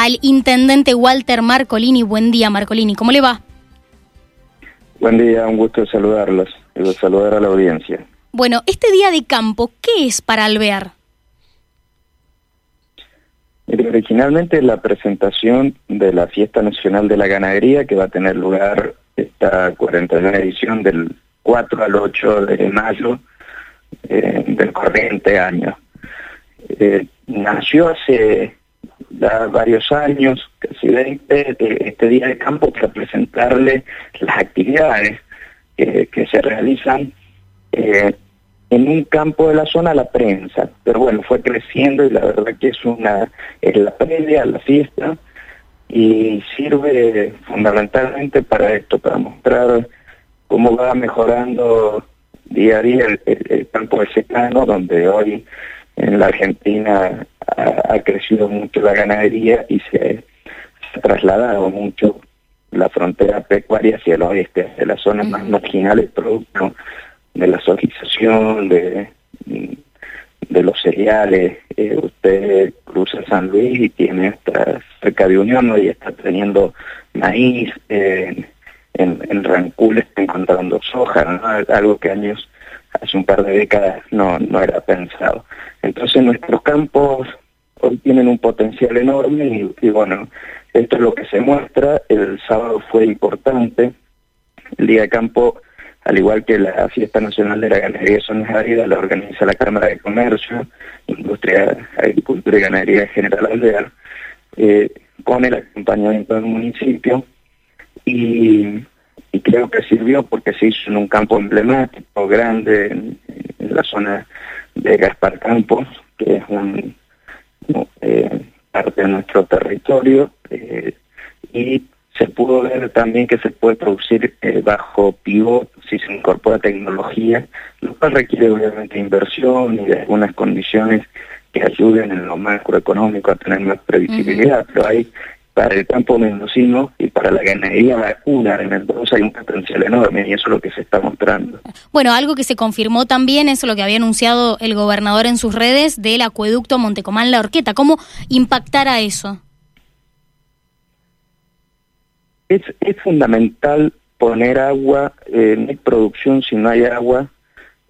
al intendente Walter Marcolini. Buen día, Marcolini. ¿Cómo le va? Buen día, un gusto saludarlos y saludar a la audiencia. Bueno, este día de campo, ¿qué es para Alvear? originalmente la presentación de la Fiesta Nacional de la Ganadería que va a tener lugar esta 41 edición del 4 al 8 de mayo eh, del corriente año. Eh, nació hace varios años, casi 20, este día de campo para presentarle las actividades que se realizan eh, en un campo de la zona a la prensa, pero bueno, fue creciendo y la verdad que es una, es la previa la fiesta y sirve fundamentalmente para esto, para mostrar cómo va mejorando día a día el, campo de secano, donde hoy en la Argentina ha, crecido mucho la ganadería y se, ha trasladado mucho la frontera pecuaria hacia el oeste, hacia las zonas más marginales, producto de la socialización, de, de los cereales. Eh, usted cruza San Luis y tiene esta cerca de Unión y está teniendo maíz, en, en Rancul está encontrando soja, algo que años, hace un par de décadas no, no era pensado. Entonces nuestros campos hoy tienen un potencial enorme y, bueno, esto es lo que se muestra. El sábado fue importante. El día de campo al igual que la Fiesta Nacional de la Ganadería de Zonas Áridas, la organiza la Cámara de Comercio, Industria, Agricultura y Ganadería General Alvear, eh, con el acompañamiento del municipio, y, creo que sirvió porque se hizo en un campo emblemático, grande, en, la zona de Gaspar Campos, que es un, eh, parte de nuestro territorio, eh, y se pudo ver también que se puede producir eh, bajo pivot si se incorpora tecnología, lo cual requiere obviamente inversión y de algunas condiciones que ayuden en lo macroeconómico a tener más previsibilidad, pero hay para el campo mendocino y para la ganadería vacuna de Mendoza hay un potencial enorme y eso es lo que se está mostrando. Bueno, algo que se confirmó también, es lo que había anunciado el gobernador en sus redes del acueducto Montecomán-La Orqueta. ¿Cómo impactará eso? Es, es fundamental poner agua, eh, no hay producción si no hay agua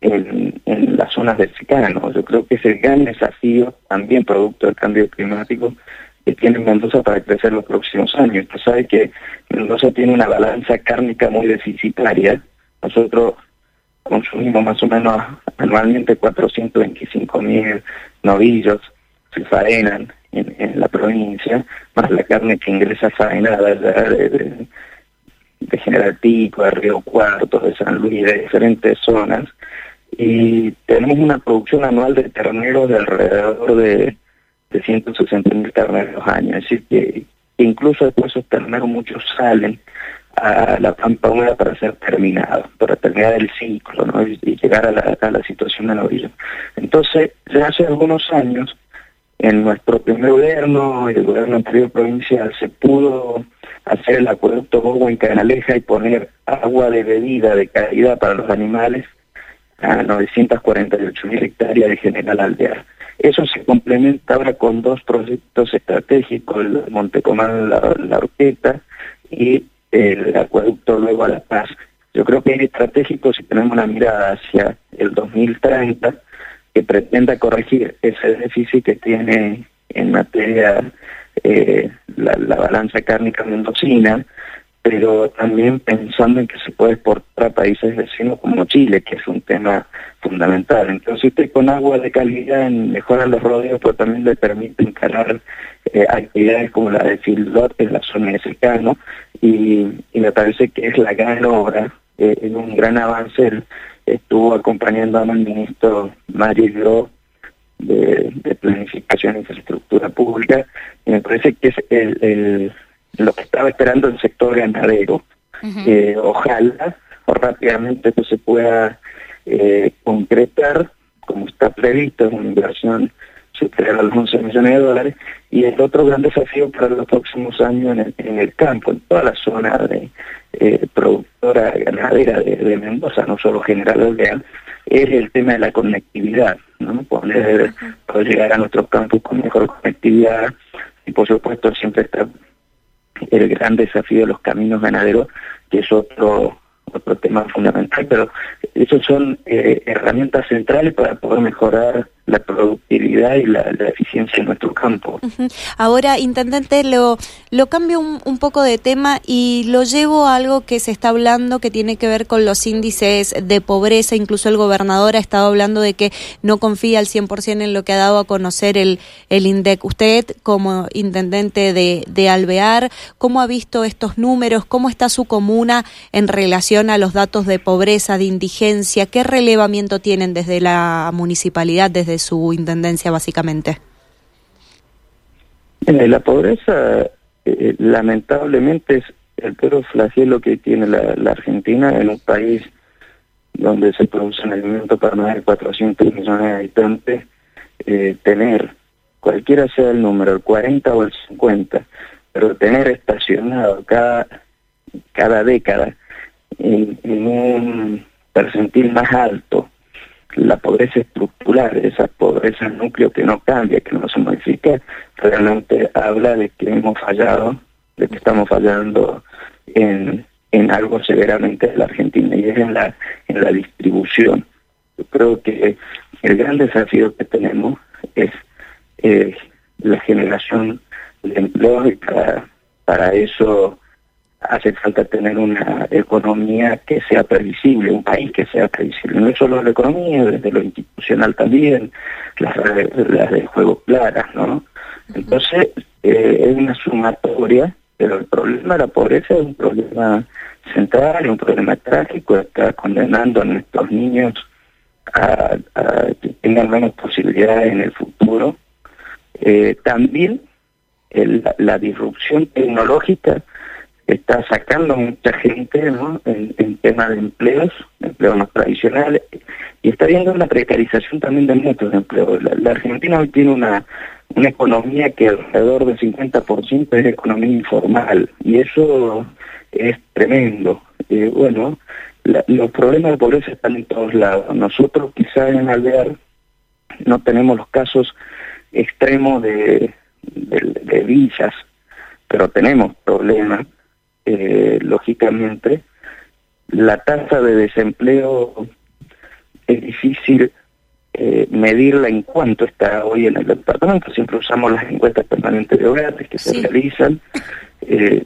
en, en las zonas del secano. Yo creo que es el gran desafío, también producto del cambio climático, que tiene Mendoza para crecer los próximos años. Usted sabe que Mendoza tiene una balanza cárnica muy deficitaria. Nosotros consumimos más o menos anualmente 425 mil novillos, se faenan en, la provincia, más la carne que ingresa faenada de, de, de General Pico, de Río Cuarto, de San Luis, de diferentes zonas, y tenemos una producción anual de terneros de alrededor de, de 160 mil terneros años, es decir, que, incluso después esos terneros muchos salen a la pampa húmeda para ser terminados, para terminar el ciclo ¿no? y, llegar a la, a la situación de la orilla. Entonces, ya hace algunos años, en nuestro primer gobierno, el gobierno anterior provincial, se pudo hacer el acueducto Bogo en Canaleja y poner agua de bebida de calidad para los animales a 948 mil hectáreas de General Aldear. Eso se complementa ahora con dos proyectos estratégicos, el Montecomán la, la Orqueta y el acueducto luego a La Paz. Yo creo que es estratégico si tenemos una mirada hacia el 2030 que pretenda corregir ese déficit que tiene en materia eh, la, balanza cárnica mendocina, pero también pensando en que se puede exportar a países vecinos como Chile, que es un tema fundamental. Entonces usted con agua de calidad mejora los rodeos, pero también le permite encarar eh, actividades como la de Fildot en la zona de secano, y, me parece que es la gran obra, eh, en un gran avance estuvo acompañando al ministro Mario de, de, Planificación e Infraestructura Pública, y me parece que es el, lo que estaba esperando el sector ganadero. Eh, ojalá o rápidamente esto se pueda eh, concretar como está previsto, es una inversión superior a los 11 millones de dólares, y el otro gran desafío para los próximos años en el, en el campo, en toda la zona de eh, productora ganadera de, Mendoza, no solo General Alvear, es el tema de la conectividad, ¿no? Poder, poder llegar a nuestros campos con mejor conectividad, y por supuesto siempre está el gran desafío de los caminos ganaderos, que es otro otro tema fundamental, pero esos son eh, herramientas centrales para poder mejorar la productividad y la, eficiencia en nuestro campo. Ahora, intendente, lo, lo cambio un, poco de tema y lo llevo a algo que se está hablando que tiene que ver con los índices de pobreza. Incluso el gobernador ha estado hablando de que no confía al 100% en lo que ha dado a conocer el, el INDEC. Usted, como intendente de, de Alvear, ¿cómo ha visto estos números? ¿Cómo está su comuna en relación a los datos de pobreza, de indigencia? ¿Qué relevamiento tienen desde la municipalidad, desde su intendencia básicamente? la pobreza eh, lamentablemente es el peor flagelo que tiene la, Argentina en un país donde se produce un alimento para más de 400 millones de habitantes, eh, tener, cualquiera sea el número, el 40 o el 50, pero tener estacionado cada, cada década en un percentil más alto la pobreza estructural, esa pobreza núcleo que no cambia, que no se modifica, realmente habla de que hemos fallado, de que estamos fallando en, en algo severamente en la Argentina y es en la, en la distribución. Yo creo que el gran desafío que tenemos es eh, la generación de empleo y para, para eso hace falta tener una economía que sea previsible, un país que sea previsible, no solo la economía, desde lo institucional también, las reglas del juego claras, ¿no? Entonces, eh, es una sumatoria, pero el problema de la pobreza es un problema central, un problema trágico, está condenando a nuestros niños a, que tengan menos posibilidades en el futuro. Eh, también la disrupción tecnológica está sacando mucha gente en, en temas de empleos, empleos más tradicionales, y está viendo una precarización también de muchos empleos. La, Argentina hoy tiene una, una economía que alrededor del 50% es economía informal, y eso es tremendo. Eh, bueno, los problemas de pobreza están en todos lados. Nosotros quizás en Alvear no tenemos los casos extremos de, de villas, pero tenemos problemas eh, lógicamente, la tasa de desempleo es difícil eh, medirla en cuanto está hoy en el departamento. Siempre usamos las encuestas permanentes de hogares que se realizan, eh,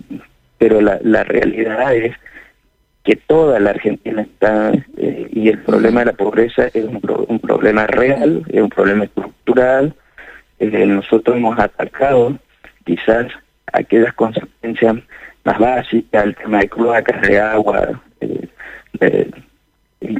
pero la, la realidad es que toda la Argentina está, y el problema de la pobreza es un, un problema real, es un problema estructural. nosotros hemos atacado quizás aquellas consecuencias más básica, el tema de cloacas, de agua, eh,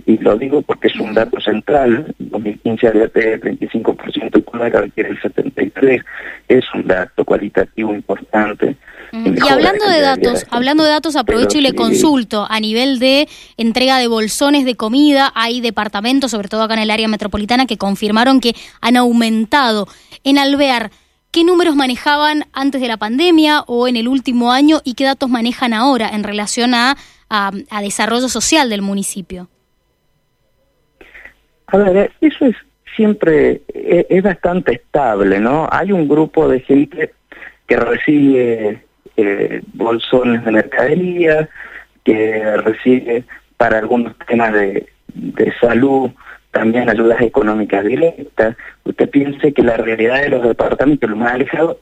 y, lo digo porque es un dato central, 2015 había el 35% de cloacas, requiere el 73%, es un dato cualitativo importante. Y hablando de datos, hablando de datos, aprovecho y le consulto a nivel de entrega de bolsones de comida, hay departamentos, sobre todo acá en el área metropolitana, que confirmaron que han aumentado. En Alvear, ¿Qué números manejaban antes de la pandemia o en el último año y qué datos manejan ahora en relación a, a, desarrollo social del municipio? A ver, eso es siempre, e, es, bastante estable, ¿no? Hay un grupo de gente que recibe eh, bolsones de mercadería, que recibe para algunos temas de, de salud también ayudas económicas directas. Usted piense que la realidad de los departamentos, lo más alejado,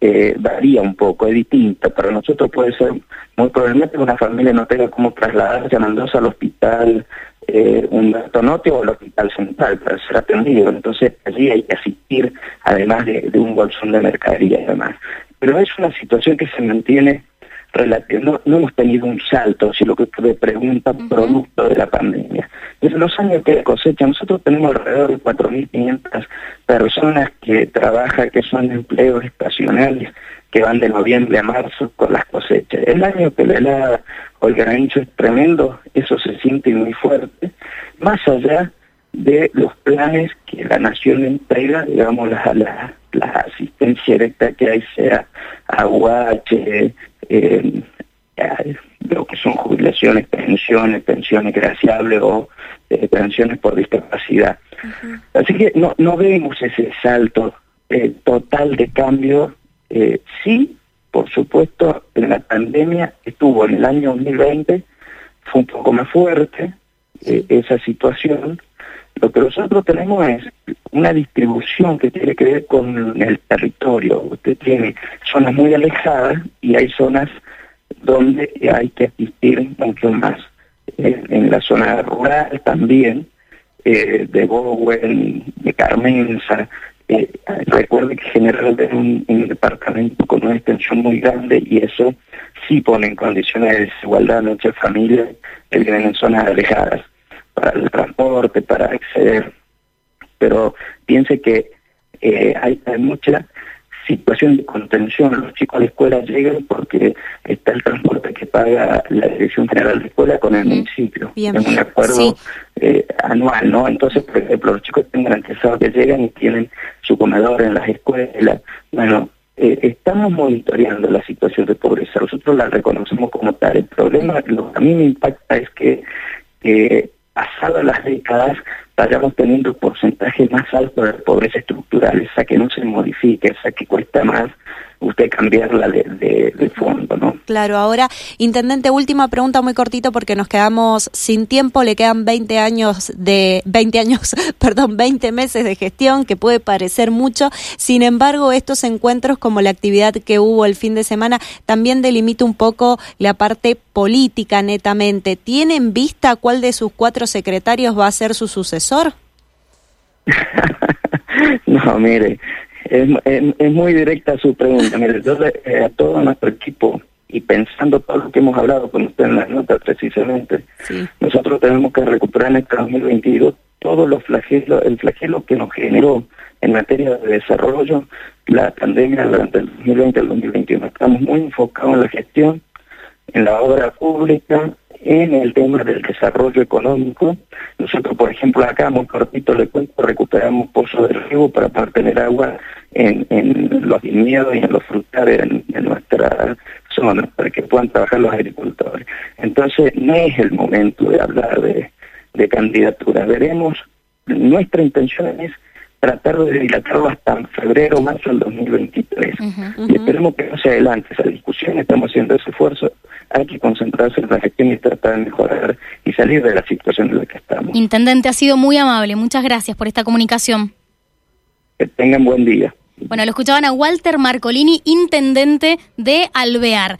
eh, varía un poco, es distinta. Para nosotros puede ser muy probablemente que una familia no tenga cómo trasladarse a Mendoza al hospital eh, un Tonote o al hospital central para ser atendido. Entonces allí hay que asistir, además de, de un bolsón de mercadería y demás. Pero es una situación que se mantiene no, no hemos tenido un salto, si lo que usted pregunta, producto de la pandemia. Desde los años que cosecha, nosotros tenemos alrededor de 4.500 personas que trabajan, que son empleos estacionales, que van de noviembre a marzo con las cosechas. El año que le da el granizo es tremendo, eso se siente muy fuerte, más allá de los planes que la nación entrega, digamos, la, la, la asistencia directa que hay, sea aguache, eh, lo que son jubilaciones, pensiones, pensiones graciables o eh, pensiones por discapacidad. Así que no, no vemos ese salto eh, total de cambio Eh, sí, por supuesto, en la pandemia estuvo en el año 2020, fue un poco más fuerte eh, esa situación. Lo que nosotros tenemos es una distribución que tiene que ver con el territorio. Usted tiene zonas muy alejadas y hay zonas donde hay que asistir mucho más. en la zona rural también, eh, de Bowen, de Carmenza, eh, recuerde que generalmente es un, departamento con una extensión muy grande y eso sí pone en condiciones de desigualdad a muchas familias que viven en zonas alejadas para el transporte, para acceder. Pero piense que eh, hay, hay mucha situación de contención. Los chicos a la escuela llegan porque está el transporte que paga la Dirección General de Escuela con el municipio. Bien. Es un acuerdo eh, anual, ¿no? Entonces, por ejemplo, los chicos están garantizados que llegan y tienen su comedor en las escuelas. Bueno, eh, estamos monitoreando la situación de pobreza. Nosotros la reconocemos como tal. El problema, lo que a mí me impacta es que eh, pasadas las décadas vayamos teniendo un porcentaje más alto de pobreza estructural, esa que no se modifique, esa que cuesta más usted cambiarla de, fondo, ¿no? Claro, ahora, Intendente, última pregunta muy cortito porque nos quedamos sin tiempo, le quedan 20 años de, 20 años, perdón, 20 meses de gestión, que puede parecer mucho, sin embargo, estos encuentros como la actividad que hubo el fin de semana también delimita un poco la parte política netamente. ¿Tiene en vista cuál de sus cuatro secretarios va a ser su sucesor? no, mire, es, es, muy directa su pregunta. Mire, yo eh, a todo nuestro equipo y pensando todo lo que hemos hablado con usted en las notas precisamente, nosotros tenemos que recuperar en este 2022 todos los flagelos, el flagelo que nos generó en materia de desarrollo la pandemia durante el 2020 y el 2021. Estamos muy enfocados en la gestión, en la obra pública, en el tema del desarrollo económico. Nosotros, por ejemplo, acá, muy cortito le cuento, recuperamos pozos de riego para poder tener agua en, en los viñedos y en los frutales en, nuestra zona, para que puedan trabajar los agricultores. Entonces, no es el momento de hablar de, de candidatura. Veremos, nuestra intención es tratar de dilatarlo hasta febrero marzo del 2023. Y esperemos que no se adelante esa discusión, estamos haciendo ese esfuerzo, hay que concentrarse en la gestión y tratar de mejorar y salir de la situación en la que estamos. Intendente, ha sido muy amable, muchas gracias por esta comunicación. Que tengan buen día. Bueno, lo escuchaban a Walter Marcolini, intendente de Alvear.